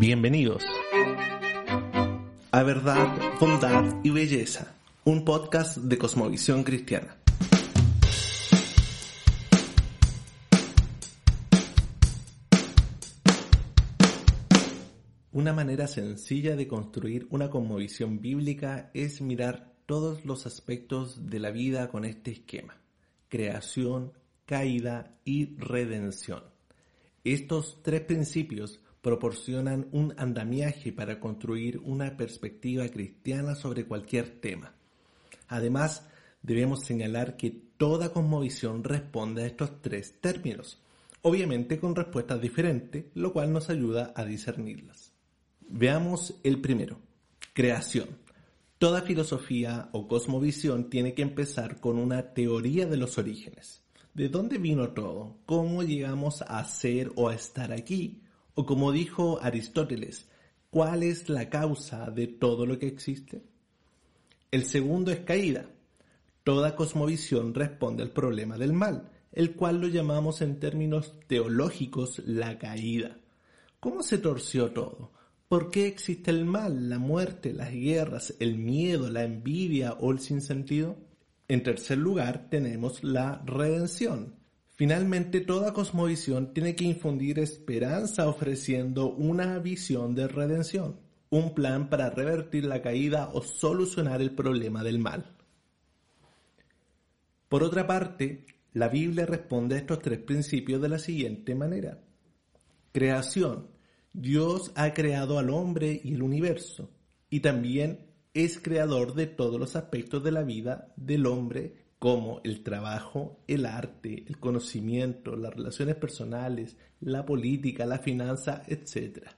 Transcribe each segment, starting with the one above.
Bienvenidos a Verdad, Bondad y Belleza, un podcast de Cosmovisión Cristiana. Una manera sencilla de construir una cosmovisión bíblica es mirar todos los aspectos de la vida con este esquema. Creación, caída y redención. Estos tres principios proporcionan un andamiaje para construir una perspectiva cristiana sobre cualquier tema. Además, debemos señalar que toda cosmovisión responde a estos tres términos, obviamente con respuestas diferentes, lo cual nos ayuda a discernirlas. Veamos el primero, creación. Toda filosofía o cosmovisión tiene que empezar con una teoría de los orígenes. ¿De dónde vino todo? ¿Cómo llegamos a ser o a estar aquí? O como dijo Aristóteles, ¿cuál es la causa de todo lo que existe? El segundo es caída. Toda cosmovisión responde al problema del mal, el cual lo llamamos en términos teológicos la caída. ¿Cómo se torció todo? ¿Por qué existe el mal, la muerte, las guerras, el miedo, la envidia o el sinsentido? En tercer lugar tenemos la redención. Finalmente, toda cosmovisión tiene que infundir esperanza ofreciendo una visión de redención, un plan para revertir la caída o solucionar el problema del mal. Por otra parte, la Biblia responde a estos tres principios de la siguiente manera. Creación, Dios ha creado al hombre y el universo, y también es creador de todos los aspectos de la vida del hombre, como el trabajo, el arte, el conocimiento, las relaciones personales, la política, la finanza, etc.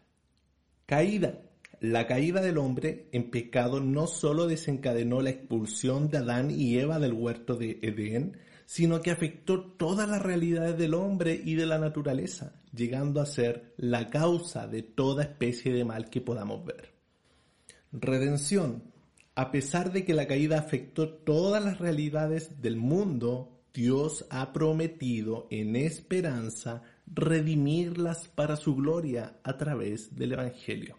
Caída. La caída del hombre en pecado no solo desencadenó la expulsión de Adán y Eva del huerto de Edén, sino que afectó todas las realidades del hombre y de la naturaleza, llegando a ser la causa de toda especie de mal que podamos ver. Redención. A pesar de que la caída afectó todas las realidades del mundo, Dios ha prometido en esperanza redimirlas para su gloria a través del Evangelio.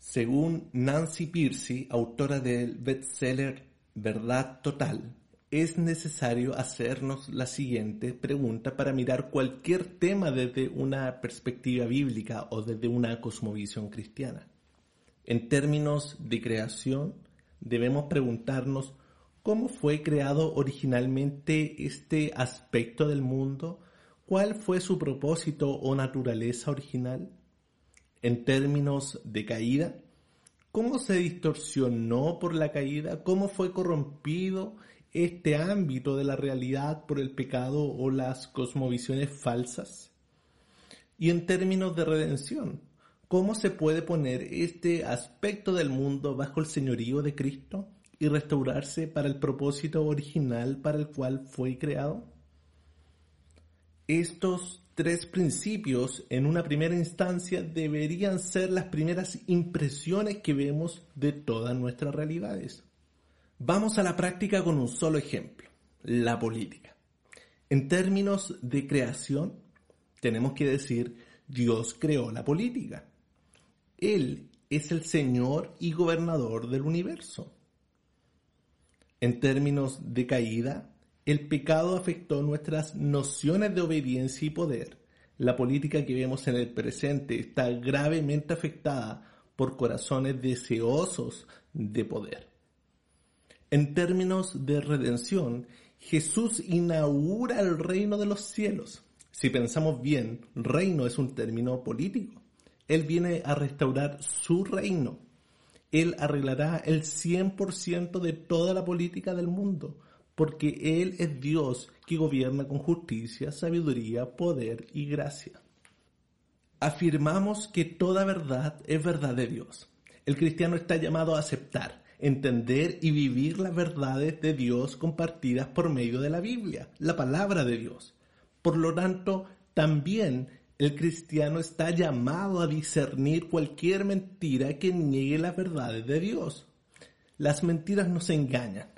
Según Nancy Piercy, autora del bestseller Verdad Total, es necesario hacernos la siguiente pregunta para mirar cualquier tema desde una perspectiva bíblica o desde una cosmovisión cristiana. En términos de creación, debemos preguntarnos cómo fue creado originalmente este aspecto del mundo, cuál fue su propósito o naturaleza original. En términos de caída, cómo se distorsionó por la caída, cómo fue corrompido este ámbito de la realidad por el pecado o las cosmovisiones falsas? Y en términos de redención, ¿cómo se puede poner este aspecto del mundo bajo el señorío de Cristo y restaurarse para el propósito original para el cual fue creado? Estos tres principios en una primera instancia deberían ser las primeras impresiones que vemos de todas nuestras realidades. Vamos a la práctica con un solo ejemplo, la política. En términos de creación, tenemos que decir, Dios creó la política. Él es el Señor y gobernador del universo. En términos de caída, el pecado afectó nuestras nociones de obediencia y poder. La política que vemos en el presente está gravemente afectada por corazones deseosos de poder. En términos de redención, Jesús inaugura el reino de los cielos. Si pensamos bien, reino es un término político. Él viene a restaurar su reino. Él arreglará el 100% de toda la política del mundo, porque Él es Dios que gobierna con justicia, sabiduría, poder y gracia. Afirmamos que toda verdad es verdad de Dios. El cristiano está llamado a aceptar entender y vivir las verdades de Dios compartidas por medio de la Biblia, la palabra de Dios. Por lo tanto, también el cristiano está llamado a discernir cualquier mentira que niegue las verdades de Dios. Las mentiras nos engañan,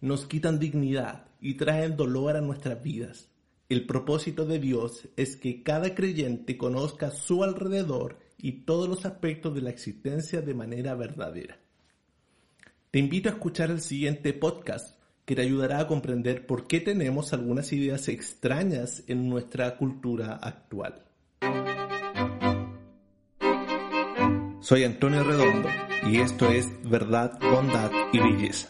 nos quitan dignidad y traen dolor a nuestras vidas. El propósito de Dios es que cada creyente conozca su alrededor y todos los aspectos de la existencia de manera verdadera. Te invito a escuchar el siguiente podcast que te ayudará a comprender por qué tenemos algunas ideas extrañas en nuestra cultura actual. Soy Antonio Redondo y esto es Verdad, Bondad y Belleza.